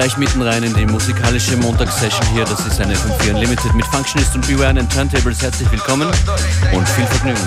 gleich mitten rein in die musikalische Montagssession hier. Das ist eine FM4 Unlimited mit Functionist und Beware and Turntables. Herzlich willkommen und viel Vergnügen.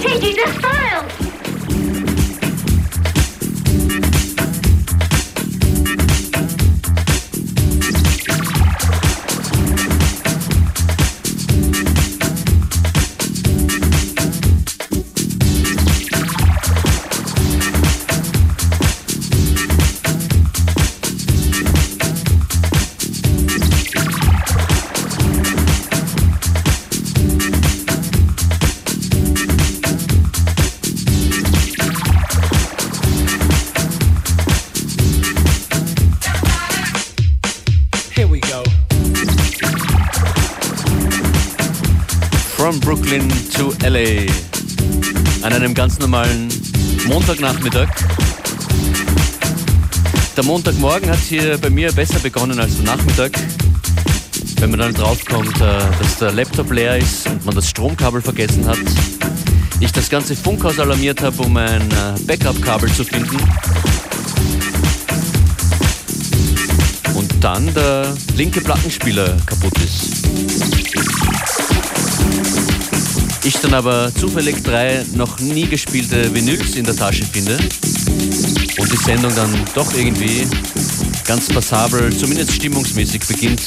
Katie, the sun! Normalen Montagnachmittag. Der Montagmorgen hat hier bei mir besser begonnen als der Nachmittag. Wenn man dann draufkommt, äh, dass der Laptop leer ist und man das Stromkabel vergessen hat. Ich das ganze Funkhaus alarmiert habe, um ein äh, Backup-Kabel zu finden. Und dann der linke Plattenspieler kaputt ist. Ich dann aber zufällig drei noch nie gespielte Vinyls in der Tasche finde und die Sendung dann doch irgendwie ganz passabel, zumindest stimmungsmäßig beginnt.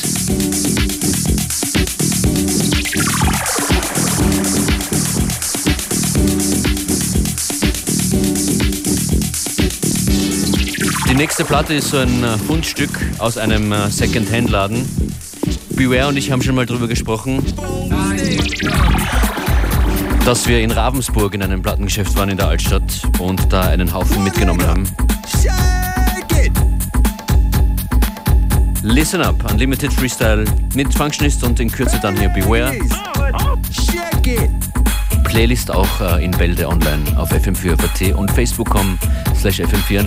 Die nächste Platte ist so ein äh, Fundstück aus einem äh, Second-Hand-Laden. Beware und ich haben schon mal drüber gesprochen, dass wir in Ravensburg in einem Plattengeschäft waren in der Altstadt und da einen Haufen mitgenommen haben. Listen Up, Unlimited Freestyle mit Functionist und in Kürze dann hier Beware. Playlist auch äh, in Bälde online auf fm4.at und facebook.com slash fm4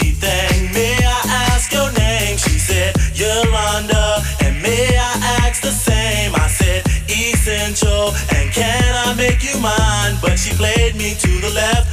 everything. May I ask your name? She said, Yolanda. And may I ask the same? I said, Essential. And can I make you mine? But she played me to the left.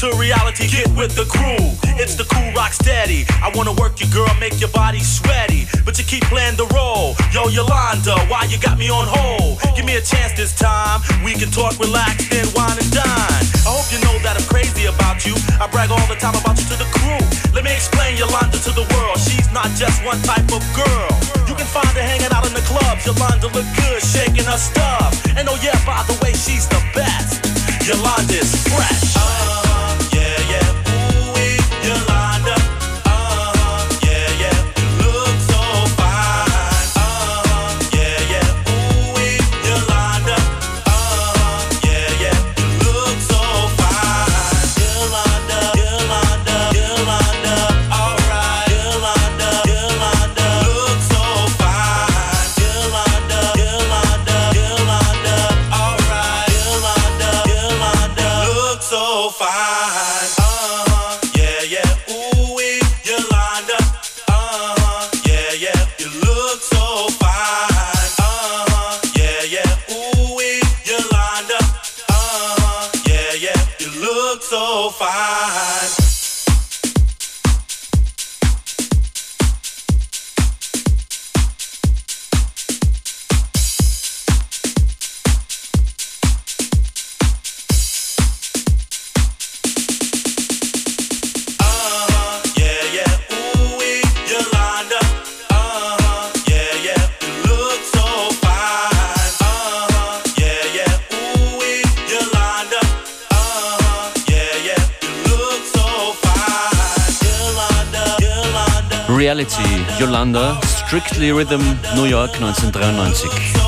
to reality, get with the crew. It's the cool rock steady. I wanna work you, girl, make your body sweaty. But you keep playing the role. Yo, Yolanda, why you got me on hold? Give me a chance this time. We can talk, relax, then wine and dine. I hope you know that I'm crazy about you. I brag all the time about you to the crew. Let me explain Yolanda to the world. She's not just one type of girl. You can find her hanging out in the clubs. Yolanda look good, shaking her stuff. And oh yeah, by the way, she's the best. Yolanda's fresh. Reality, Yolanda, Strictly Rhythm, New York 1993.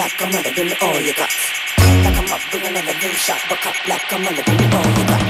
like I'm not giving all you got. Like I'm up with another new shot, but cup like I'm not giving all you got.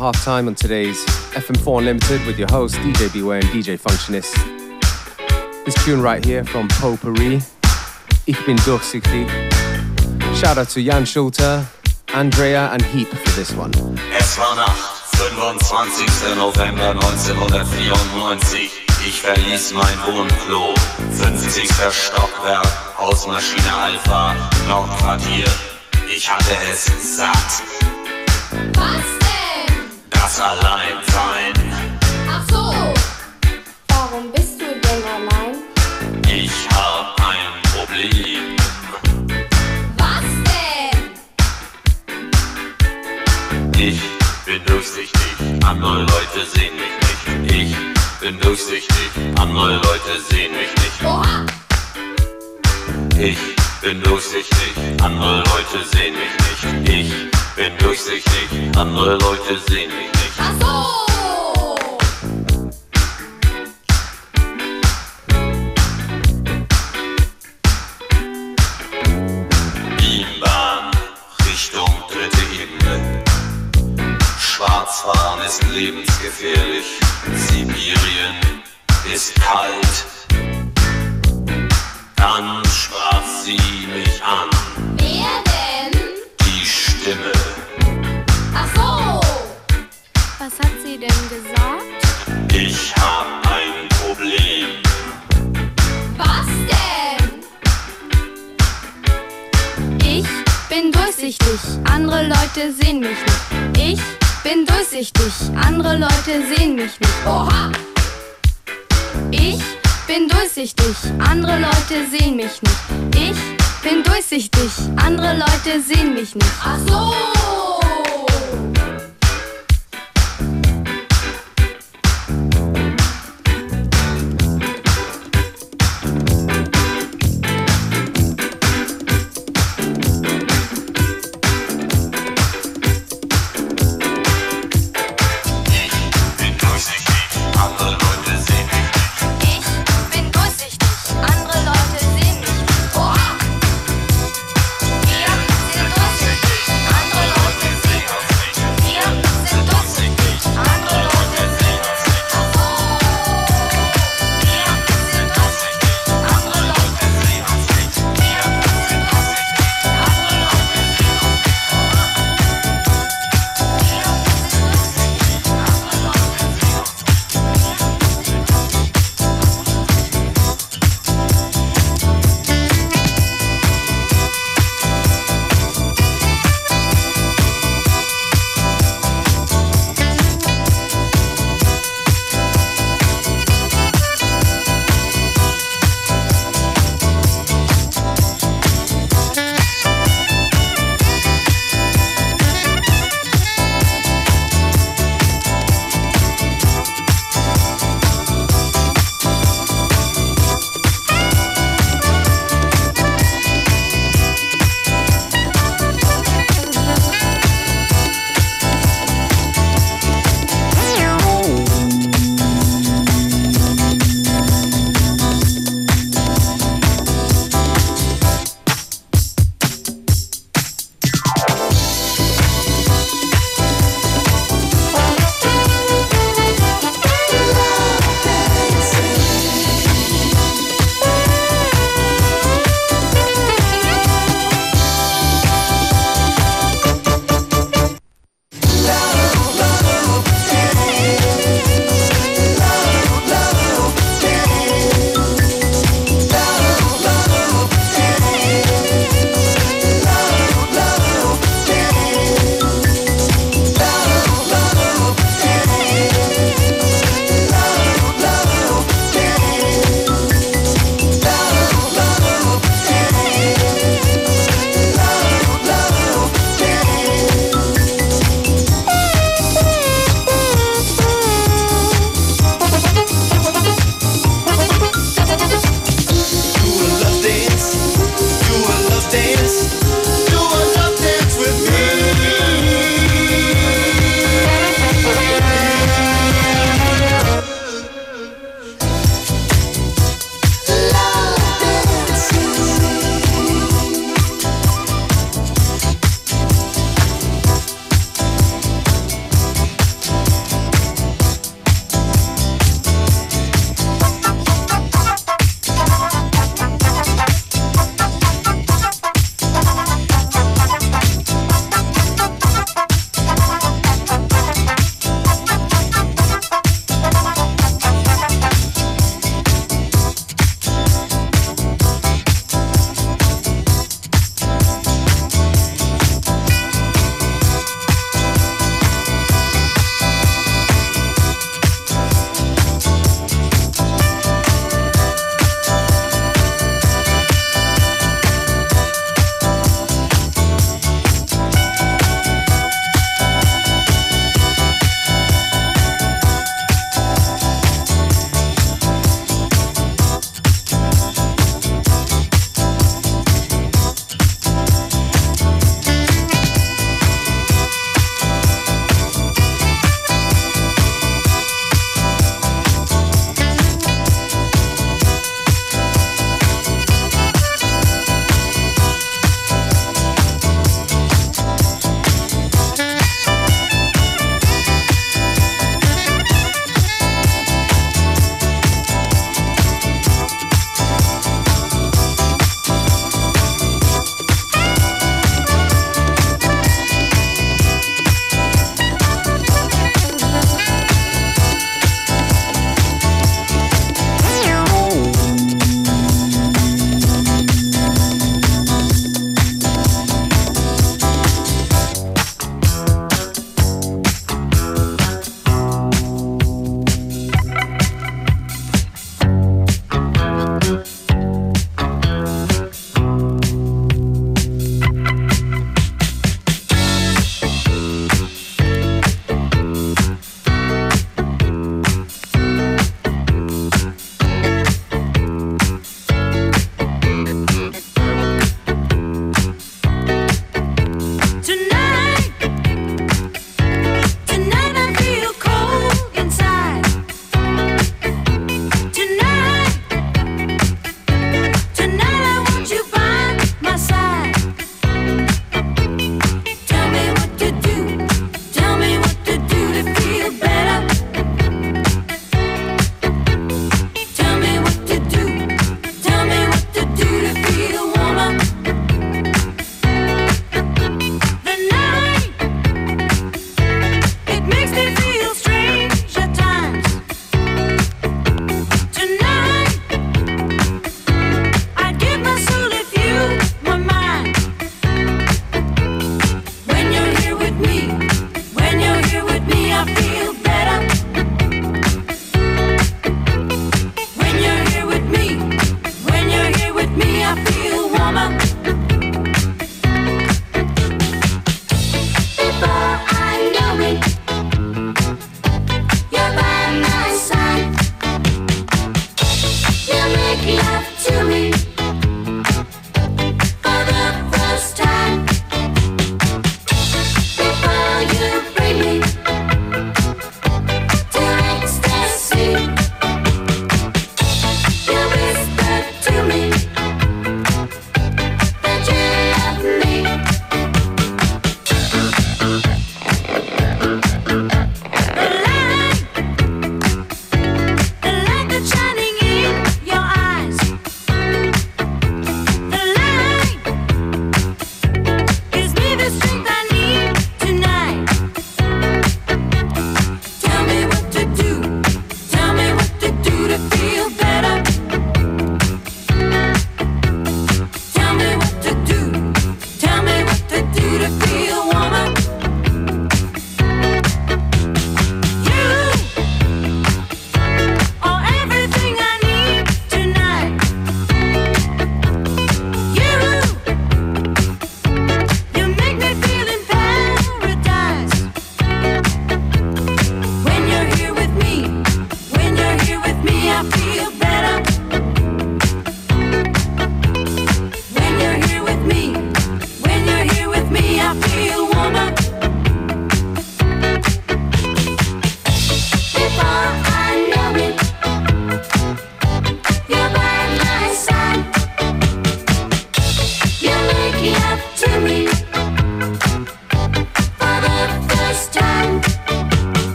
Half time on today's FM4 Unlimited with your host, DJ Beware and DJ Functionist. This tune right here from Potpourri, Ich bin durchsichtig. Shout out to Jan Schulter, Andrea, and Heap for this one. Es war Nacht, 25. November 1994. Ich verließ mein Wohnklo, 50. Stockwerk, Hausmaschine Alpha, Nordquartier. Ich hatte es satt, Was denn? das Alleinsein. Ach so. Warum bist du denn allein? Ich hab ein Problem. Was denn? Ich bin durchsichtig, andere Leute sehen mich nicht. Ich bin durchsichtig, andere Leute sehen mich nicht. Oha. Ich bin durchsichtig, andere Leute sehen mich nicht. Ich bin durchsichtig, andere Leute sehen mich nicht. Schwarzfahren ist lebensgefährlich. Sibirien ist kalt. Dann durchsichtig, andere Leute sehen mich nicht. Ich bin durchsichtig, andere Leute sehen mich nicht. Oha! Ich bin durchsichtig, andere Leute sehen mich nicht. Ich bin durchsichtig, andere Leute sehen mich nicht. Ach so!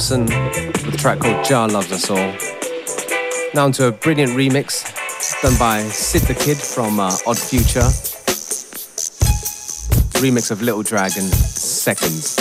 Thompson with a track called Jar Loves Us All. Now onto a brilliant remix done by Sid the Kid from uh, Odd Future. Remix of Little Dragon, Seconds.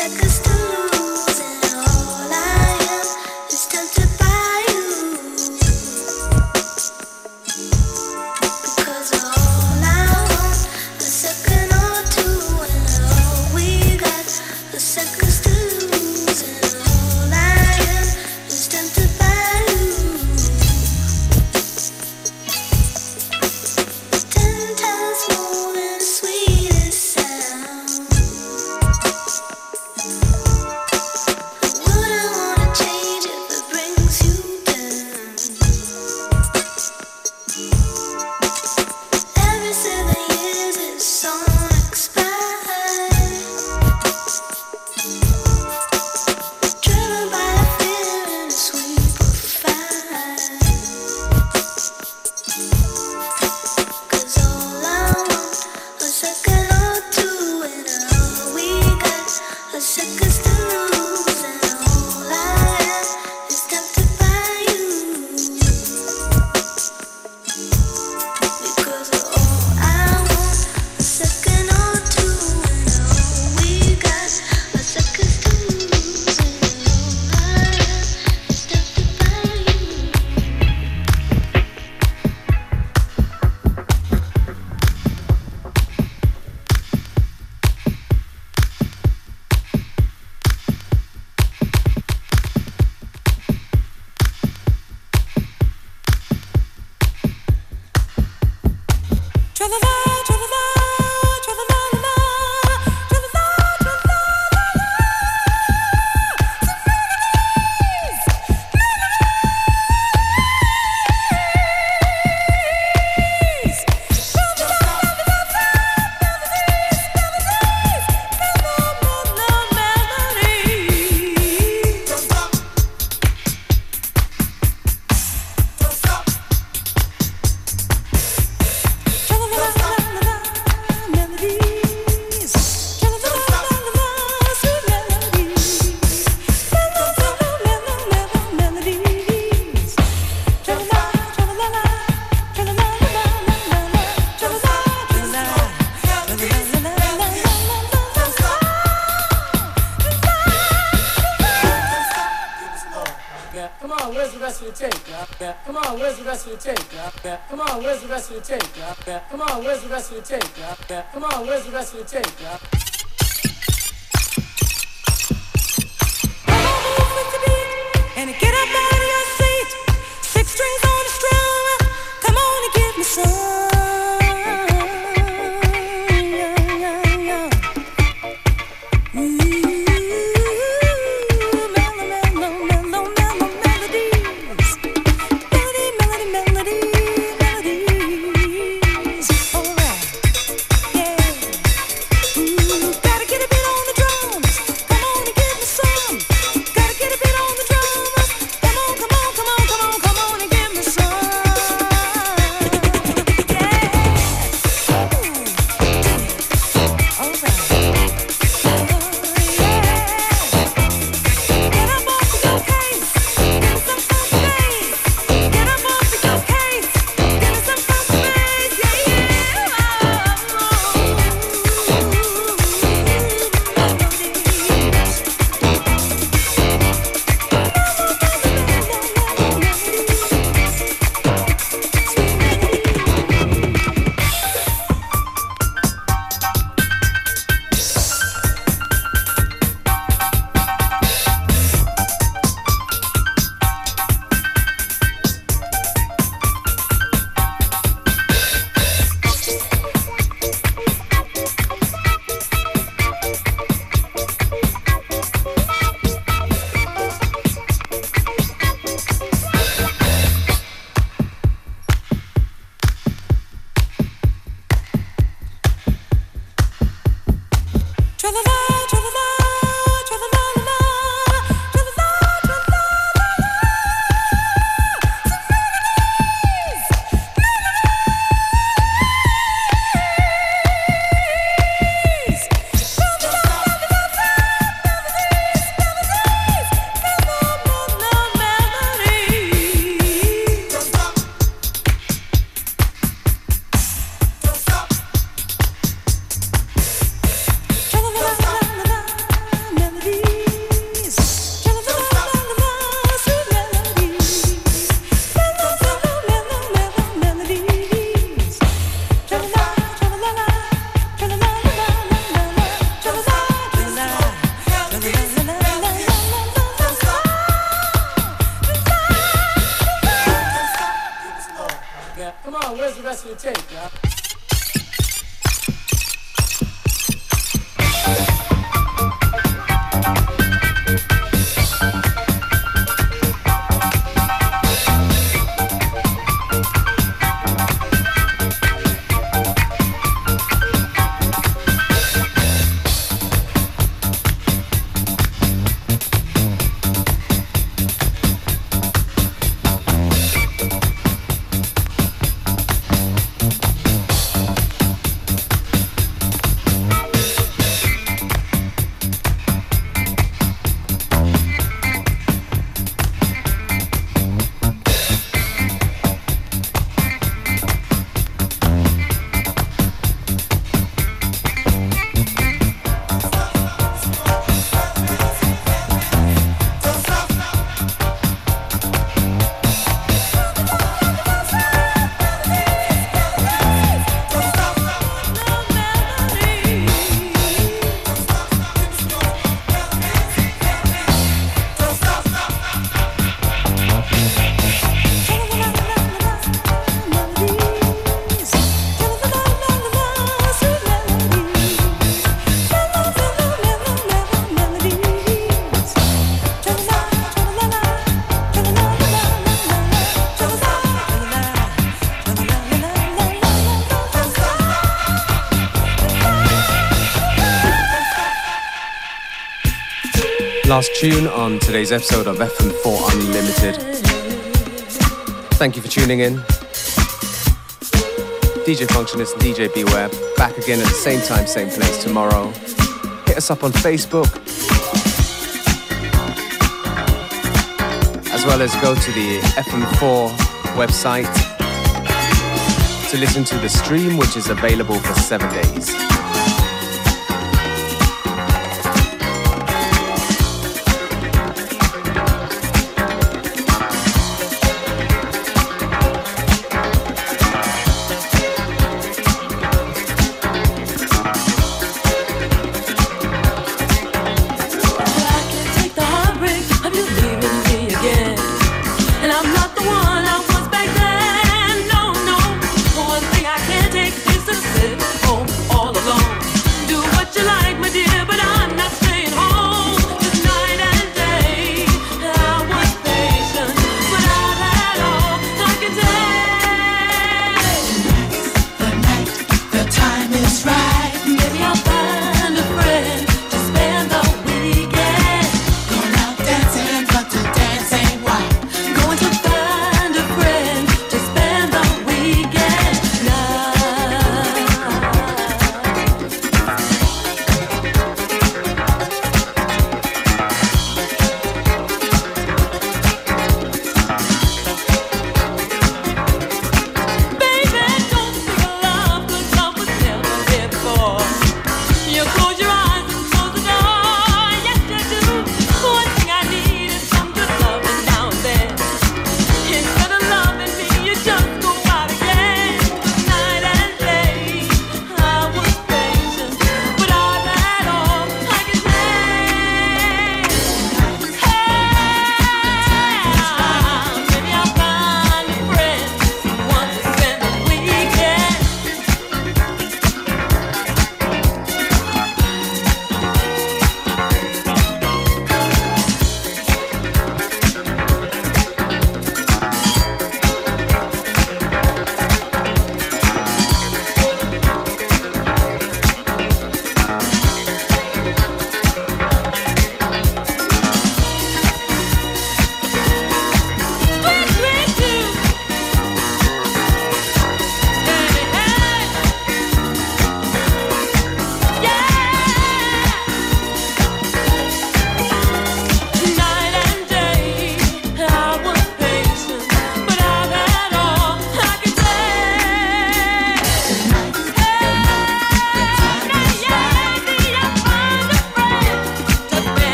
seconds to lose. the tape, y'all? Come on, where's the rest of the tape, y'all? Come on, where's the rest of the tape, y'all? Last tune on today's episode of FM4 Unlimited. Thank you for tuning in. DJ Functionist and DJ Beware back again at the same time, same place tomorrow. Hit us up on Facebook. As well as go to the FM4 website to listen to the stream, which is available for seven days.